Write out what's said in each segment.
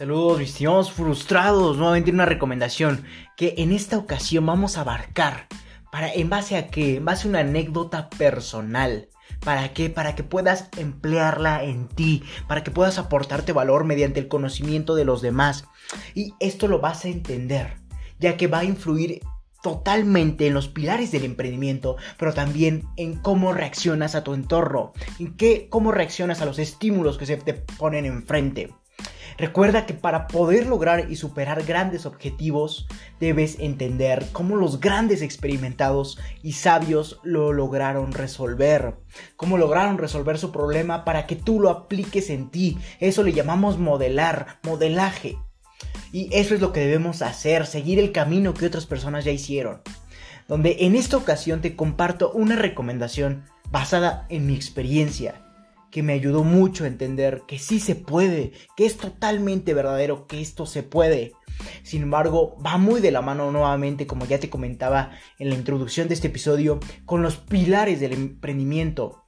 Saludos, mis estimados frustrados. Nuevamente una recomendación que en esta ocasión vamos a abarcar. Para, ¿En base a qué? En base a una anécdota personal. ¿Para qué? Para que puedas emplearla en ti, para que puedas aportarte valor mediante el conocimiento de los demás. Y esto lo vas a entender, ya que va a influir totalmente en los pilares del emprendimiento, pero también en cómo reaccionas a tu entorno, en qué, cómo reaccionas a los estímulos que se te ponen enfrente. Recuerda que para poder lograr y superar grandes objetivos debes entender cómo los grandes experimentados y sabios lo lograron resolver, cómo lograron resolver su problema para que tú lo apliques en ti. Eso le llamamos modelar, modelaje. Y eso es lo que debemos hacer, seguir el camino que otras personas ya hicieron. Donde en esta ocasión te comparto una recomendación basada en mi experiencia que me ayudó mucho a entender que sí se puede, que es totalmente verdadero, que esto se puede. Sin embargo, va muy de la mano nuevamente, como ya te comentaba en la introducción de este episodio, con los pilares del emprendimiento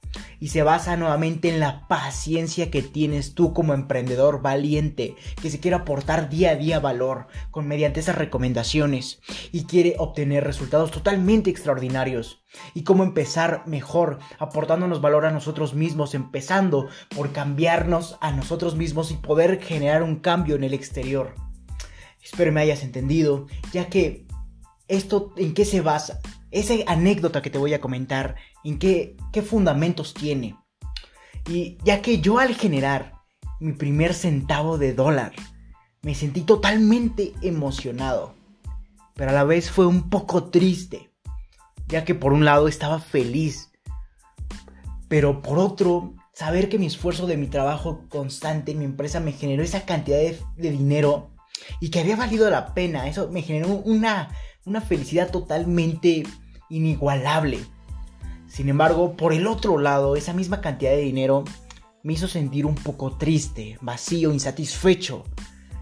y se basa nuevamente en la paciencia que tienes tú como emprendedor valiente que se quiere aportar día a día valor con mediante esas recomendaciones y quiere obtener resultados totalmente extraordinarios y cómo empezar mejor aportándonos valor a nosotros mismos empezando por cambiarnos a nosotros mismos y poder generar un cambio en el exterior. Espero me hayas entendido, ya que esto en qué se basa esa anécdota que te voy a comentar, en qué, qué fundamentos tiene. Y ya que yo al generar mi primer centavo de dólar, me sentí totalmente emocionado, pero a la vez fue un poco triste, ya que por un lado estaba feliz, pero por otro, saber que mi esfuerzo de mi trabajo constante en mi empresa me generó esa cantidad de, de dinero y que había valido la pena, eso me generó una, una felicidad totalmente inigualable. Sin embargo, por el otro lado, esa misma cantidad de dinero me hizo sentir un poco triste, vacío, insatisfecho,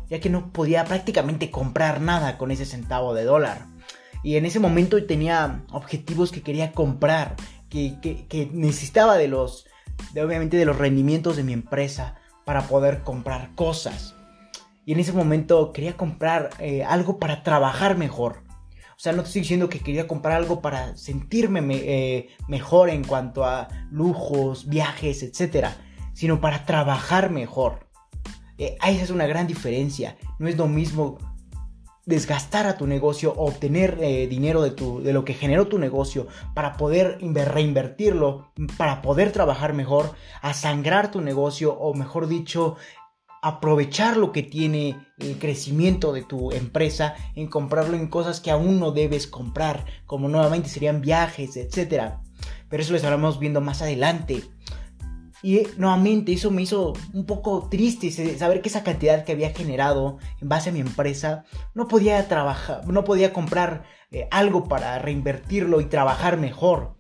ya que no podía prácticamente comprar nada con ese centavo de dólar. Y en ese momento tenía objetivos que quería comprar, que, necesitaba de los, obviamente de los rendimientos de mi empresa para poder comprar cosas. Y en ese momento quería comprar eh, algo para trabajar mejor. O sea, no te estoy diciendo que quería comprar algo para sentirme eh, mejor en cuanto a lujos, viajes, etc. Sino para trabajar mejor. Eh, esa es una gran diferencia. No es lo mismo desgastar a tu negocio obtener eh, dinero de, tu, de lo que generó tu negocio para poder reinvertirlo, para poder trabajar mejor, a sangrar tu negocio o mejor dicho, aprovechar lo que tiene el crecimiento de tu empresa en comprarlo en cosas que aún no debes comprar, como nuevamente serían viajes, etc. Pero eso lo estaremos viendo más adelante. Y nuevamente eso me hizo un poco triste saber que esa cantidad que había generado en base a mi empresa no podía trabajar, no podía comprar eh, algo para reinvertirlo y trabajar mejor.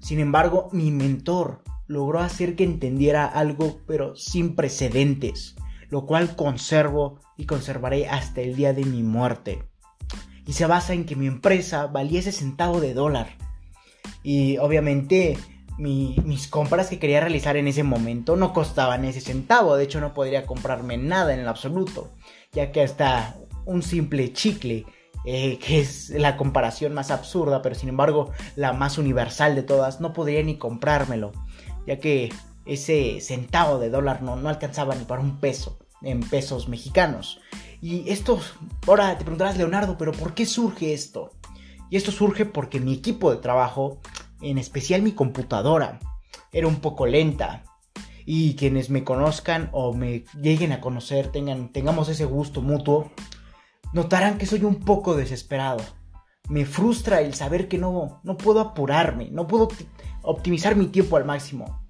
Sin embargo, mi mentor logró hacer que entendiera algo pero sin precedentes lo cual conservo y conservaré hasta el día de mi muerte. Y se basa en que mi empresa valía ese centavo de dólar. Y obviamente mis compras que quería realizar en ese momento no costaban ese centavo. De hecho no podría comprarme nada en el absoluto. Ya que hasta un simple chicle eh, que es la comparación más absurda, pero sin embargo la más universal de todas, no podría ni comprármelo, ya que ese centavo de dólar no, no alcanzaba ni para un peso en pesos mexicanos. Y esto, ahora te preguntarás, Leonardo, pero ¿por qué surge esto? Y esto surge porque mi equipo de trabajo, en especial mi computadora, era un poco lenta. Y quienes me conozcan o me lleguen a conocer, tengan, tengamos ese gusto mutuo, notarán que soy un poco desesperado. Me frustra el saber que no, no puedo apurarme, no puedo optimizar mi tiempo al máximo.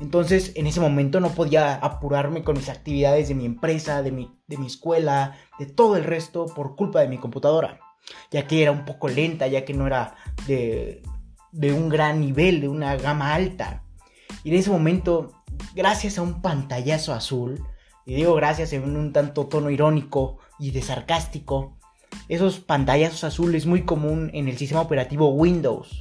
Entonces, en ese momento no podía apurarme con mis actividades de mi empresa, de mi, de mi escuela, de todo el resto por culpa de mi computadora, ya que era un poco lenta, ya que no era de, de un gran nivel, de una gama alta. Y en ese momento, gracias a un pantallazo azul, y digo gracias en un tanto tono irónico y de sarcástico, esos pantallazos azules muy común en el sistema operativo Windows.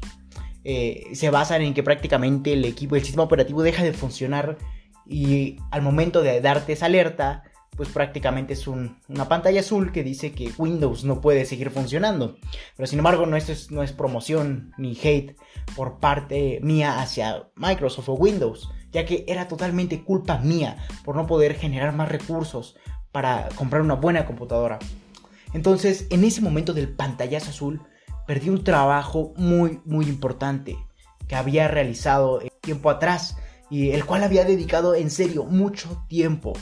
Eh, se basan en que prácticamente el equipo, el sistema operativo deja de funcionar y al momento de darte esa alerta, pues prácticamente es una pantalla azul que dice que Windows no puede seguir funcionando. Pero sin embargo, no, es, no es promoción ni hate por parte mía hacia Microsoft o Windows, ya que era totalmente culpa mía por no poder generar más recursos para comprar una buena computadora. Entonces, en ese momento del pantallazo azul, perdí un trabajo muy, muy importante que había realizado tiempo atrás y el cual había dedicado en serio mucho tiempo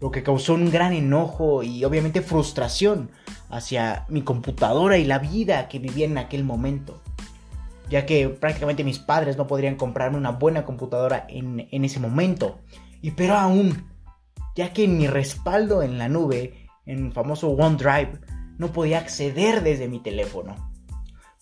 lo que causó un gran enojo y obviamente frustración hacia mi computadora y la vida que vivía en aquel momento. Ya que prácticamente mis padres no podrían comprarme una buena computadora en, ese momento. Y pero aún, ya que mi respaldo en la nube, en el famoso OneDrive, no podía acceder desde mi teléfono.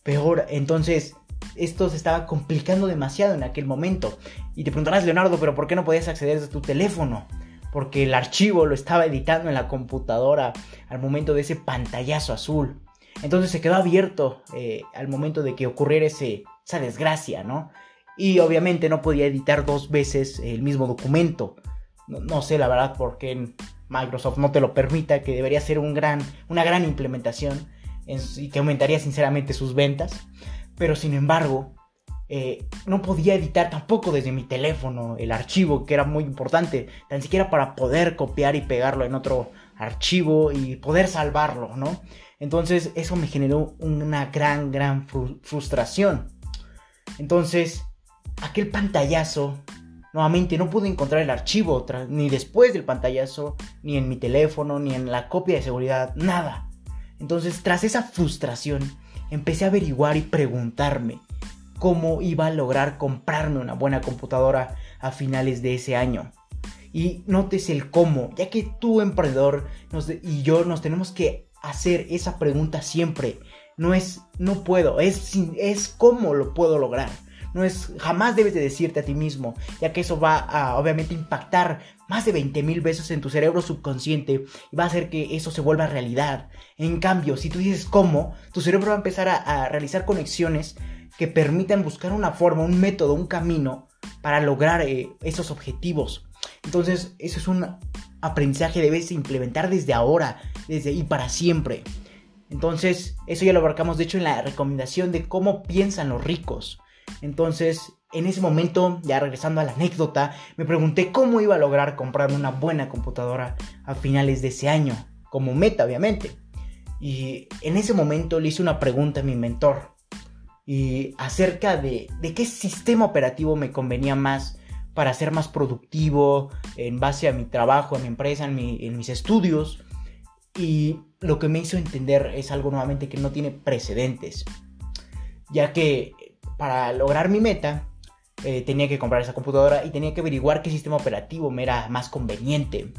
Peor, entonces esto se estaba complicando demasiado en aquel momento. Y te preguntarás, Leonardo, pero ¿por qué no podías acceder desde tu teléfono? porque el archivo lo estaba editando en la computadora al momento de ese pantallazo azul. Entonces se quedó abierto eh, al momento de que ocurriera esa desgracia, ¿no? Y obviamente no podía editar dos veces el mismo documento. No, sé la verdad por qué Microsoft no te lo permita, que debería ser un gran, una gran implementación y que aumentaría sinceramente sus ventas. Pero sin embargo, eh, no podía editar tampoco desde mi teléfono el archivo, que era muy importante, tan siquiera para poder copiar y pegarlo en otro archivo y poder salvarlo, ¿no? Entonces eso me generó una gran, gran frustración. Entonces, aquel pantallazo, nuevamente no pude encontrar el archivo, ni después del pantallazo, ni en mi teléfono, ni en la copia de seguridad, nada. Entonces, tras esa frustración, empecé a averiguar y preguntarme, cómo iba a lograr comprarme una buena computadora a finales de ese año. Y notes el cómo, ya que tú emprendedor y yo nos tenemos que hacer esa pregunta siempre. No es no puedo, es, es cómo lo puedo lograr. No es, jamás debes de decirte a ti mismo, ya que eso va a obviamente impactar más de 20 mil veces en tu cerebro subconsciente y va a hacer que eso se vuelva realidad. En cambio, si tú dices cómo, tu cerebro va a empezar a, realizar conexiones que permitan buscar una forma, un método, un camino para lograr eh, esos objetivos. Entonces, eso es un aprendizaje que debes implementar desde ahora, desde y para siempre. Entonces, eso ya lo abarcamos de hecho en la recomendación de cómo piensan los ricos. Entonces, en ese momento, ya regresando a la anécdota, me pregunté cómo iba a lograr comprarme una buena computadora a finales de ese año, como meta obviamente. Y en ese momento le hice una pregunta a mi mentor y acerca de, qué sistema operativo me convenía más para ser más productivo en base a mi trabajo, a mi empresa, en, mis estudios. Y lo que me hizo entender es algo nuevamente que no tiene precedentes. Ya que para lograr mi meta eh, tenía que comprar esa computadora y tenía que averiguar qué sistema operativo me era más conveniente.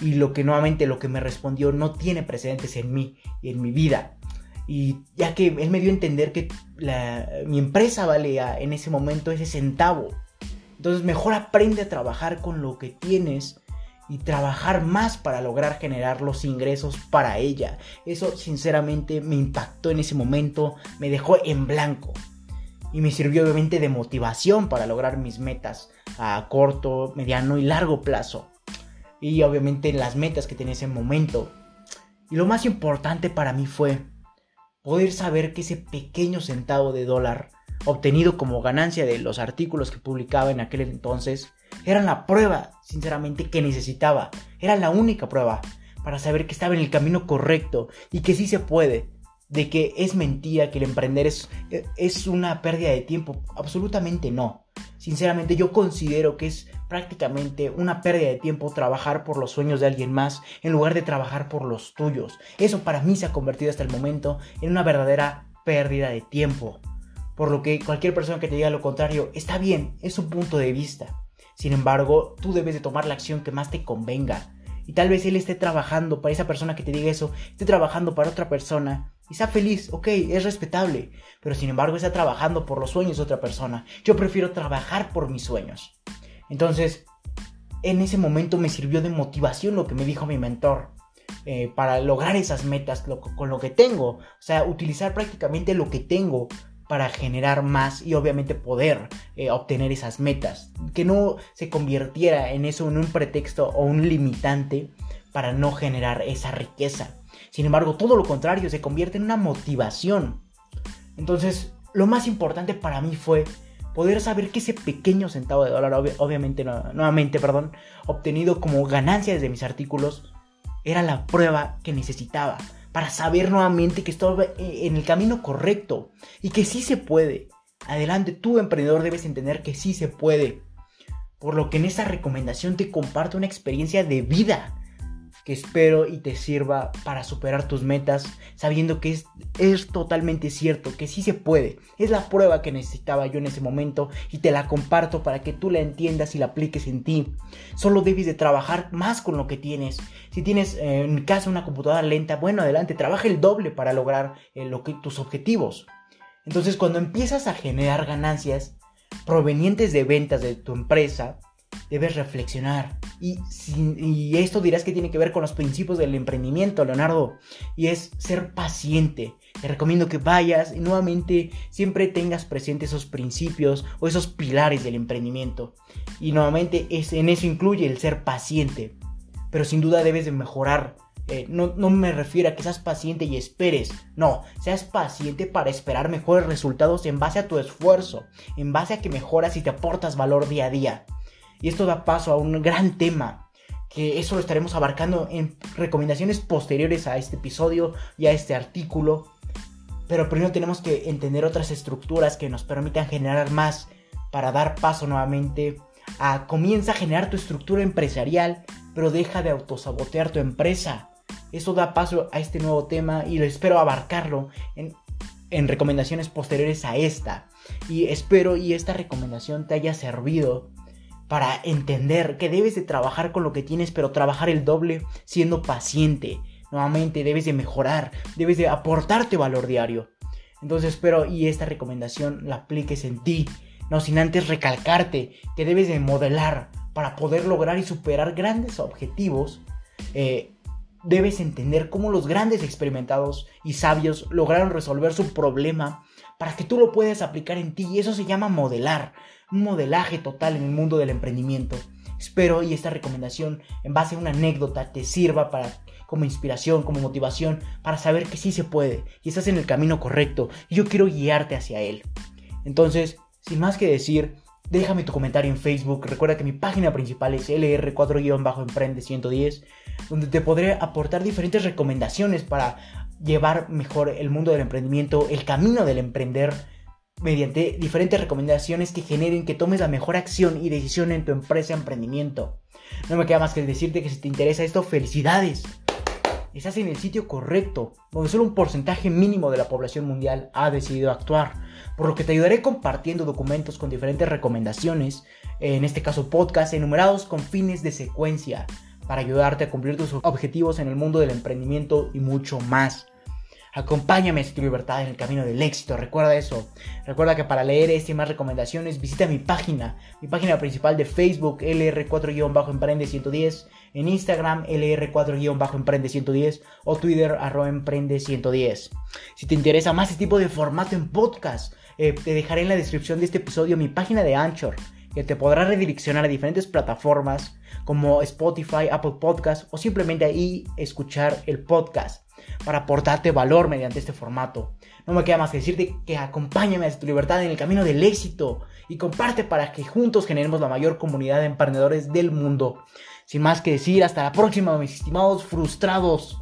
Y lo que nuevamente lo que me respondió no tiene precedentes en mí y en mi vida. Y ya que él me dio a entender que mi empresa valía en ese momento ese centavo. Entonces mejor aprende a trabajar con lo que tienes y trabajar más para lograr generar los ingresos para ella. Eso sinceramente me impactó en ese momento, me dejó en blanco. Y me sirvió obviamente de motivación para lograr mis metas a corto, mediano y largo plazo. Y obviamente las metas que tenía ese momento. Y lo más importante para mí fue poder saber que ese pequeño centavo de dólar obtenido como ganancia de los artículos que publicaba en aquel entonces eran la prueba, sinceramente, que necesitaba. Era la única prueba para saber que estaba en el camino correcto y que sí se puede. De que es mentira que el emprender es, es una pérdida de tiempo. Absolutamente no. Sinceramente yo considero que es prácticamente una pérdida de tiempo trabajar por los sueños de alguien más en lugar de trabajar por los tuyos. Eso para mí se ha convertido hasta el momento en una verdadera pérdida de tiempo. Por lo que cualquier persona que te diga lo contrario está bien, es su punto de vista. Sin embargo, tú debes de tomar la acción que más te convenga. Y tal vez él esté trabajando para esa persona que te diga eso, esté trabajando para otra persona y sea feliz, ok, es respetable. Pero sin embargo está trabajando por los sueños de otra persona. Yo prefiero trabajar por mis sueños. Entonces, en ese momento me sirvió de motivación lo que me dijo mi mentor. Eh, para lograr esas metas con lo que tengo. O sea, utilizar prácticamente lo que tengo para generar más y obviamente poder eh, obtener esas metas. Que no se convirtiera en eso en un pretexto o un limitante para no generar esa riqueza. Sin embargo, todo lo contrario, se convierte en una motivación. Entonces, lo más importante para mí fue poder saber que ese pequeño centavo de dólar, obviamente, nuevamente, perdón, obtenido como ganancia desde mis artículos, era la prueba que necesitaba para saber nuevamente que estaba en el camino correcto y que sí se puede. Adelante, tú emprendedor debes entender que sí se puede. Por lo que en esta recomendación te comparto una experiencia de vida que espero y te sirva para superar tus metas, sabiendo que es, totalmente cierto, que sí se puede. Es la prueba que necesitaba yo en ese momento y te la comparto para que tú la entiendas y la apliques en ti. Solo debes de trabajar más con lo que tienes. Si tienes eh, en casa una computadora lenta, bueno, adelante, trabaja el doble para lograr eh, lo que, tus objetivos. Entonces, cuando empiezas a generar ganancias provenientes de ventas de tu empresa, debes reflexionar. Y, esto dirás que tiene que ver con los principios del emprendimiento, Leonardo. Y es ser paciente. Te recomiendo que vayas y nuevamente siempre tengas presente esos principios o esos pilares del emprendimiento. Y nuevamente es, en eso incluye el ser paciente. Pero sin duda debes de mejorar. Eh, no me refiero a que seas paciente y esperes. No, seas paciente para esperar mejores resultados en base a tu esfuerzo. En base a que mejoras y te aportas valor día a día. Y esto da paso a un gran tema, que eso lo estaremos abarcando en recomendaciones posteriores a este episodio y a este artículo. Pero primero tenemos que entender otras estructuras que nos permitan generar más para dar paso nuevamente a comienza a generar tu estructura empresarial, pero deja de autosabotear tu empresa. Eso da paso a este nuevo tema y lo espero abarcarlo en, en recomendaciones posteriores a esta. Y espero y esta recomendación te haya servido para entender que debes de trabajar con lo que tienes, pero trabajar el doble siendo paciente. Nuevamente debes de mejorar, debes de aportarte valor diario. Entonces espero y esta recomendación la apliques en ti, no sin antes recalcarte que debes de modelar para poder lograr y superar grandes objetivos. Eh, debes entender cómo los grandes experimentados y sabios lograron resolver su problema para que tú lo puedas aplicar en ti y eso se llama modelar un modelaje total en el mundo del emprendimiento. Espero y esta recomendación en base a una anécdota te sirva para como inspiración, como motivación, para saber que sí se puede y estás en el camino correcto y yo quiero guiarte hacia él. Entonces, sin más que decir, déjame tu comentario en Facebook. Recuerda que mi página principal es LR4-Emprende110, donde te podré aportar diferentes recomendaciones para llevar mejor el mundo del emprendimiento, el camino del emprender mediante diferentes recomendaciones que generen que tomes la mejor acción y decisión en tu empresa emprendimiento. No me queda más que decirte que si te interesa esto, felicidades. Estás en el sitio correcto, donde solo un porcentaje mínimo de la población mundial ha decidido actuar, por lo que te ayudaré compartiendo documentos con diferentes recomendaciones, en este caso podcast, enumerados con fines de secuencia, para ayudarte a cumplir tus objetivos en el mundo del emprendimiento y mucho más. Acompáñame a tu libertad en el camino del éxito. Recuerda eso. Recuerda que para leer este y más recomendaciones visita mi página, mi página principal de Facebook LR4-Emprende110, en Instagram LR4-Emprende110 o Twitter arroba Emprende110. Si te interesa más este tipo de formato en podcast, eh, te dejaré en la descripción de este episodio mi página de Anchor que te podrá redireccionar a diferentes plataformas como Spotify, Apple Podcast o simplemente ahí escuchar el podcast para aportarte valor mediante este formato. No me queda más que decirte que acompáñame a tu libertad en el camino del éxito y comparte para que juntos generemos la mayor comunidad de emprendedores del mundo. Sin más que decir, hasta la próxima, mis estimados frustrados.